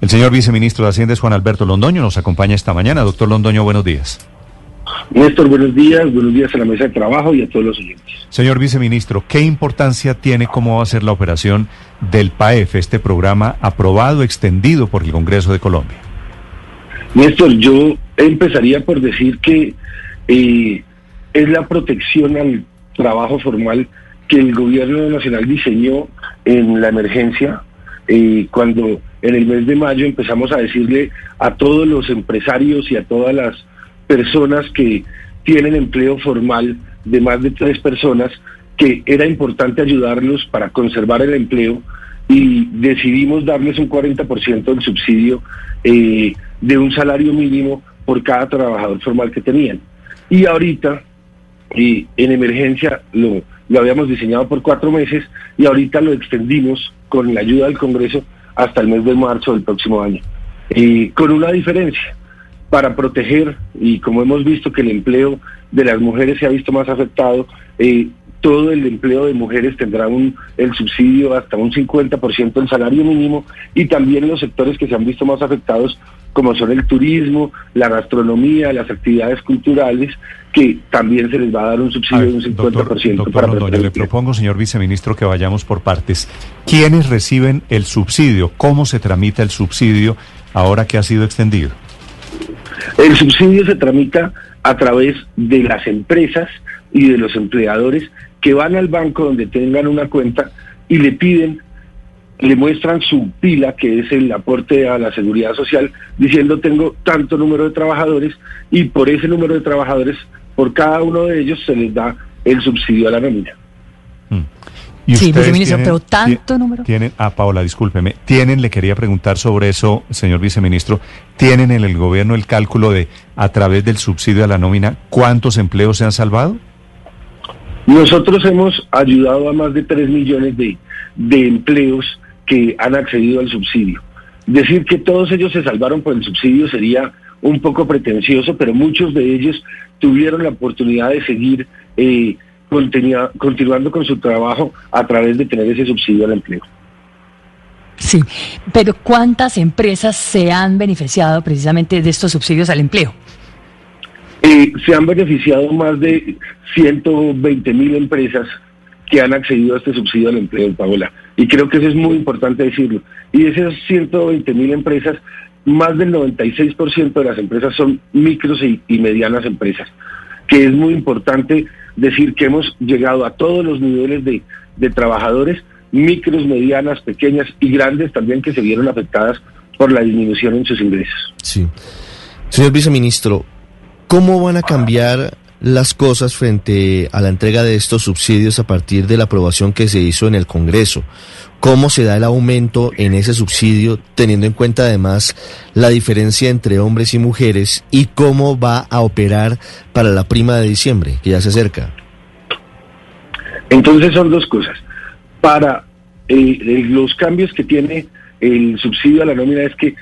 El señor viceministro de Hacienda es Juan Alberto Londoño, nos acompaña esta mañana. Doctor Londoño, buenos días. Néstor, buenos días, buenos días a la mesa de trabajo y a todos los oyentes. Señor viceministro, ¿qué importancia tiene cómo va a ser la operación del PAEF, este programa aprobado, extendido por el Congreso de Colombia? Néstor, yo empezaría por decir que eh, es la protección al trabajo formal que el gobierno nacional diseñó en la emergencia, cuando en el mes de mayo empezamos a decirle a todos los empresarios y a todas las personas que tienen empleo formal de más de tres personas que era importante ayudarlos para conservar el empleo y decidimos darles un 40% del subsidio eh, de un salario mínimo por cada trabajador formal que tenían. Y ahorita, eh, en emergencia, lo, lo habíamos diseñado por cuatro meses y ahorita lo extendimos con la ayuda del Congreso hasta el mes de marzo del próximo año. Y con una diferencia, para proteger, y como hemos visto que el empleo de las mujeres se ha visto más afectado, eh, todo el empleo de mujeres tendrá un, el subsidio hasta un 50% del salario mínimo y también los sectores que se han visto más afectados como son el turismo, la gastronomía, las actividades culturales, que también se les va a dar un subsidio de un 50% para doctor le propongo, señor viceministro, que vayamos por partes. ¿Quiénes reciben el subsidio? ¿Cómo se tramita el subsidio ahora que ha sido extendido? El subsidio se tramita a través de las empresas y de los empleadores que van al banco donde tengan una cuenta y le piden, le muestran su pila, que es el aporte a la seguridad social, diciendo tengo tanto número de trabajadores y por ese número de trabajadores, por cada uno de ellos se les da el subsidio a la nómina. Mm. ¿Y sí, viceministro, pero tanto número. Tienen, ah, Paola, discúlpeme. ¿Tienen, le quería preguntar sobre eso, señor viceministro, ¿tienen en el gobierno el cálculo de, a través del subsidio a la nómina, cuántos empleos se han salvado? Nosotros hemos ayudado a más de 3 millones de, empleos que han accedido al subsidio. Decir que todos ellos se salvaron por el subsidio sería un poco pretencioso, pero muchos de ellos tuvieron la oportunidad de seguir eh, continuando con su trabajo a través de tener ese subsidio al empleo. Sí, pero ¿cuántas empresas se han beneficiado precisamente de estos subsidios al empleo? Eh, se han beneficiado más de 120 mil empresas que han accedido a este subsidio al empleo, Paola. Y creo que eso es muy importante decirlo. Y de esas 120 mil empresas, más del 96% de las empresas son micros y, medianas empresas, que es muy importante decir que hemos llegado a todos los niveles de, de trabajadores, micros, medianas, pequeñas y grandes también que se vieron afectadas por la disminución en sus ingresos. Sí. Señor viceministro, ¿Cómo van a cambiar las cosas frente a la entrega de estos subsidios a partir de la aprobación que se hizo en el Congreso? ¿Cómo se da el aumento en ese subsidio, teniendo en cuenta además la diferencia entre hombres y mujeres? ¿Y cómo va a operar para la prima de diciembre, que ya se acerca? Entonces son dos cosas. Para eh, los cambios que tiene el subsidio a la nómina es que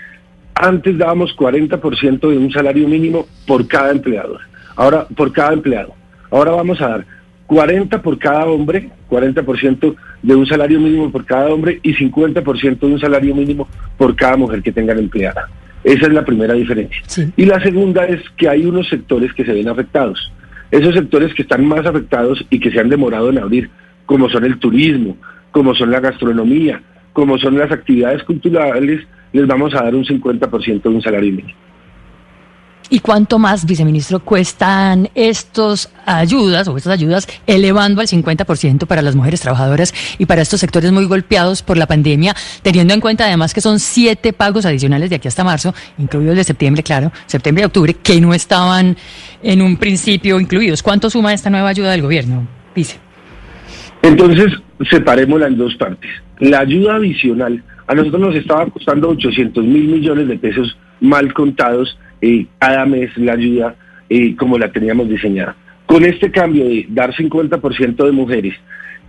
antes dábamos 40% de un salario mínimo por cada empleador. Ahora, por cada empleado. Ahora vamos a dar 40 por cada hombre, 40% de un salario mínimo por cada hombre y 50% de un salario mínimo por cada mujer que tengan empleada. Esa es la primera diferencia. Y la segunda es que hay unos sectores que se ven afectados. Esos sectores que están más afectados y que se han demorado en abrir, como son el turismo, como son la gastronomía, como son las actividades culturales, les vamos a dar un 50% de un salario mínimo. ¿Y cuánto más, viceministro, cuestan estos ayudas o estas ayudas elevando al 50% para las mujeres trabajadoras y para estos sectores muy golpeados por la pandemia, teniendo en cuenta además que son siete pagos adicionales de aquí hasta marzo, incluidos de septiembre, claro, septiembre y octubre, que no estaban en un principio incluidos? ¿Cuánto suma esta nueva ayuda del gobierno, vice? Entonces, separémosla en dos partes. La ayuda adicional a nosotros nos estaba costando 800 mil millones de pesos mal contados eh, cada mes la ayuda eh, como la teníamos diseñada. Con este cambio de dar 50% de mujeres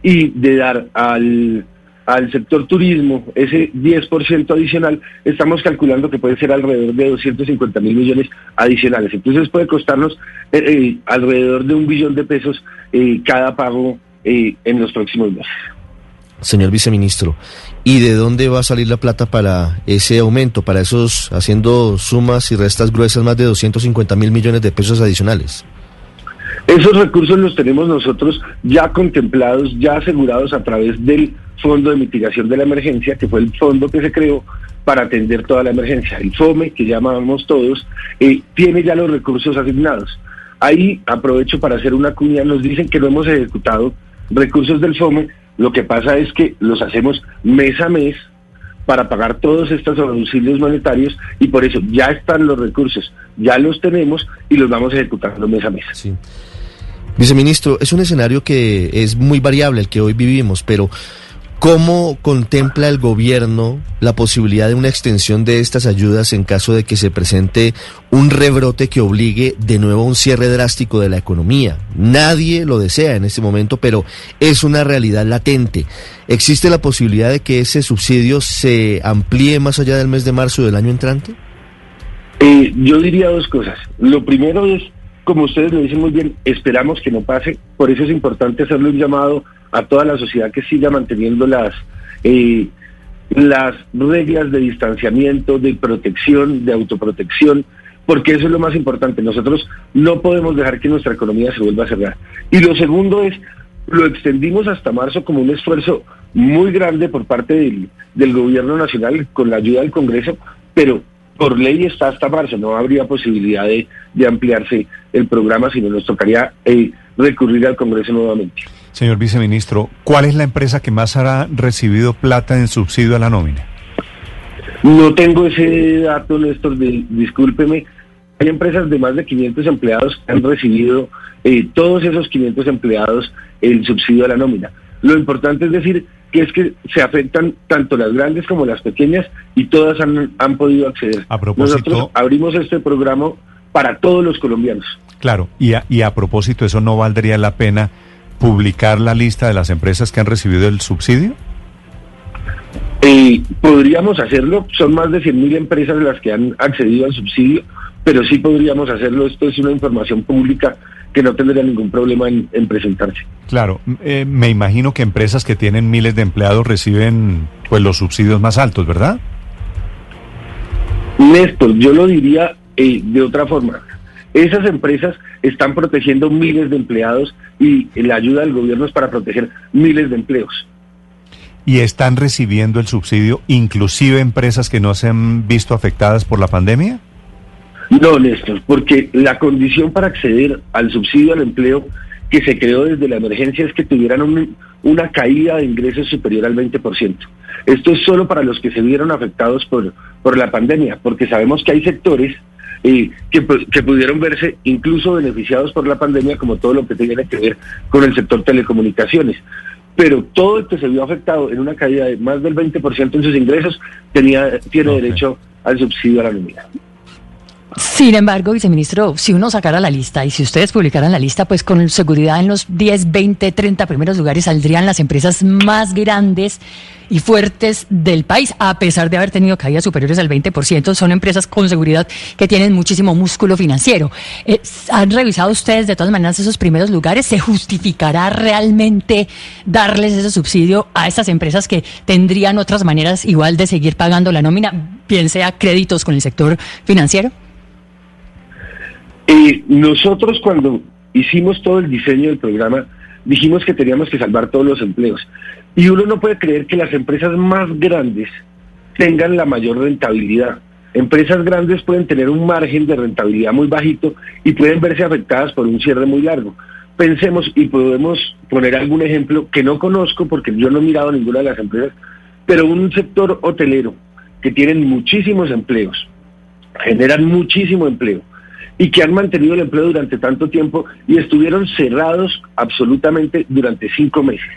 y de dar al, al sector turismo ese 10% adicional, estamos calculando que puede ser alrededor de 250 mil millones adicionales. Entonces puede costarnos eh, alrededor de un billón de pesos cada pago en los próximos meses. Señor viceministro. ¿Y de dónde va a salir la plata para ese aumento, para esos, haciendo sumas y restas gruesas, más de 250 mil millones de pesos adicionales? Esos recursos los tenemos nosotros ya contemplados, ya asegurados a través del Fondo de Mitigación de la Emergencia, que fue el fondo que se creó para atender toda la emergencia. El FOME, que llamamos todos, eh, tiene ya los recursos asignados. Ahí aprovecho para hacer una cuña, nos dicen que no hemos ejecutado recursos del FOME, lo que pasa es que los hacemos mes a mes para pagar todos estos auxilios monetarios y por eso ya están los recursos, ya los tenemos y los vamos ejecutando mes a mes. Sí. Viceministro, es un escenario que es muy variable el que hoy vivimos, pero ¿cómo contempla el gobierno la posibilidad de una extensión de estas ayudas en caso de que se presente un rebrote que obligue de nuevo a un cierre drástico de la economía? Nadie lo desea en este momento, pero es una realidad latente. ¿Existe la posibilidad de que ese subsidio se amplíe más allá del mes de marzo del año entrante? Eh, yo diría dos cosas. Lo primero es como ustedes lo dicen muy bien, esperamos que no pase. Por eso es importante hacerle un llamado a toda la sociedad que siga manteniendo las, eh, las reglas de distanciamiento, de protección, de autoprotección, porque eso es lo más importante. Nosotros no podemos dejar que nuestra economía se vuelva a cerrar. Y lo segundo es, lo extendimos hasta marzo como un esfuerzo muy grande por parte del, del gobierno nacional con la ayuda del Congreso, pero por ley está hasta marzo, no habría posibilidad de, ampliarse el programa, sino nos tocaría eh, recurrir al Congreso nuevamente. Señor viceministro, ¿cuál es la empresa que más ha recibido plata en subsidio a la nómina? No tengo ese dato, Néstor, discúlpeme. Hay empresas de más de 500 empleados que han recibido eh, todos esos 500 empleados el subsidio a la nómina. Lo importante es decir que es que se afectan tanto las grandes como las pequeñas y todas han, han podido acceder. A propósito, Nosotros abrimos este programa para todos los colombianos. Claro, y a, y a propósito, ¿eso no valdría la pena publicar la lista de las empresas que han recibido el subsidio? Eh, podríamos hacerlo, son más de 100.000 empresas las que han accedido al subsidio, pero sí podríamos hacerlo, esto es una información pública que no tendría ningún problema en, presentarse. Claro, eh, me imagino que empresas que tienen miles de empleados reciben pues los subsidios más altos, ¿verdad? Néstor, yo lo diría eh, de otra forma. Esas empresas están protegiendo miles de empleados y la ayuda del gobierno es para proteger miles de empleos. ¿Y están recibiendo el subsidio inclusive empresas que no se han visto afectadas por la pandemia? No, Néstor, porque la condición para acceder al subsidio al empleo que se creó desde la emergencia es que tuvieran una caída de ingresos superior al 20%. Esto es solo para los que se vieron afectados por, por la pandemia, porque sabemos que hay sectores eh, que, que, pudieron verse incluso beneficiados por la pandemia, como todo lo que tiene que ver con el sector telecomunicaciones. Pero todo el que se vio afectado en una caída de más del 20% en sus ingresos tenía, tiene derecho al subsidio a la nómina. Sin embargo, viceministro, si uno sacara la lista y si ustedes publicaran la lista, pues con seguridad en los 10, 20, 30 primeros lugares saldrían las empresas más grandes y fuertes del país, a pesar de haber tenido caídas superiores al 20%. Son empresas con seguridad que tienen muchísimo músculo financiero. Eh, ¿Han revisado ustedes de todas maneras esos primeros lugares? ¿Se justificará realmente darles ese subsidio a estas empresas que tendrían otras maneras igual de seguir pagando la nómina, bien sea créditos con el sector financiero? Eh, nosotros cuando hicimos todo el diseño del programa, dijimos que teníamos que salvar todos los empleos. Y uno no puede creer que las empresas más grandes tengan la mayor rentabilidad. Empresas grandes pueden tener un margen de rentabilidad muy bajito y pueden verse afectadas por un cierre muy largo. Pensemos y podemos poner algún ejemplo que no conozco porque yo no he mirado ninguna de las empresas, pero un sector hotelero que tienen muchísimos empleos, generan muchísimo empleo y que han mantenido el empleo durante tanto tiempo y estuvieron cerrados absolutamente durante cinco meses.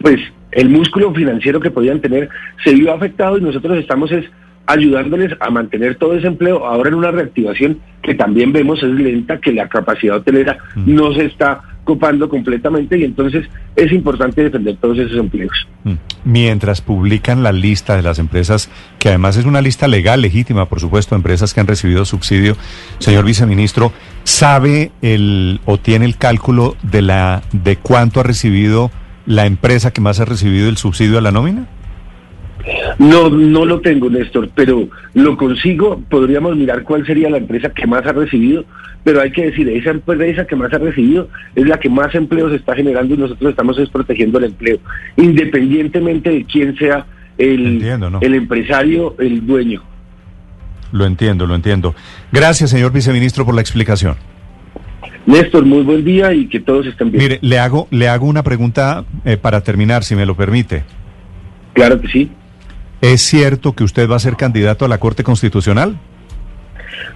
Pues el músculo financiero que podían tener se vio afectado y nosotros estamos es ayudándoles a mantener todo ese empleo ahora en una reactivación que también vemos es lenta, que la capacidad hotelera mm. no se está copando completamente y entonces es importante defender todos esos empleos. Mm. Mientras publican la lista de las empresas, que además es una lista legal, legítima, por supuesto, empresas que han recibido subsidio, señor viceministro, ¿sabe el o tiene el cálculo de la de cuánto ha recibido la empresa que más ha recibido el subsidio a la nómina? No, no lo tengo, Néstor, pero lo consigo. Podríamos mirar cuál sería la empresa que más ha recibido, pero hay que decir, esa empresa que más ha recibido es la que más empleos está generando y nosotros estamos protegiendo el empleo, independientemente de quién sea el, el empresario, el dueño. Lo entiendo, lo entiendo. Gracias, señor viceministro, por la explicación. Néstor, muy buen día y que todos estén bien. Mire, le hago, le hago una pregunta eh, para terminar, si me lo permite. Claro que sí. ¿Es cierto que usted va a ser candidato a la Corte Constitucional?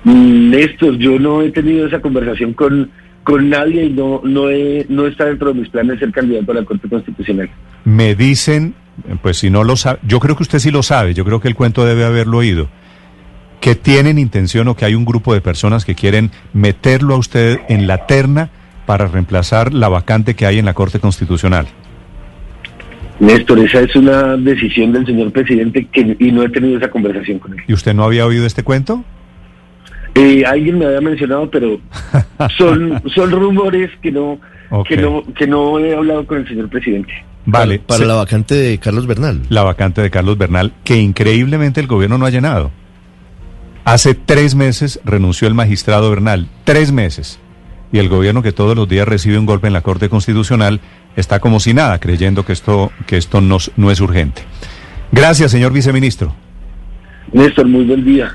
Mm, Néstor, yo no he tenido esa conversación con, con nadie y no, no, no está dentro de mis planes ser candidato a la Corte Constitucional. Me dicen, pues si no lo sabe, yo creo que usted sí lo sabe, yo creo que el cuento debe haberlo oído que tienen intención o que hay un grupo de personas que quieren meterlo a usted en la terna para reemplazar la vacante que hay en la Corte Constitucional. Néstor, esa es una decisión del señor presidente que, y no he tenido esa conversación con él. ¿Y usted no había oído este cuento? Eh, alguien me había mencionado, pero son, son rumores que no, que no, que no he hablado con el señor presidente. Vale. Para, para la vacante de Carlos Bernal. La vacante de Carlos Bernal, que increíblemente el gobierno no ha llenado. Hace tres meses renunció el magistrado Bernal, tres meses. Y el gobierno que todos los días recibe un golpe en la Corte Constitucional está como si nada, creyendo que esto, que esto no, no es urgente. Gracias, señor viceministro. Néstor, muy buen día.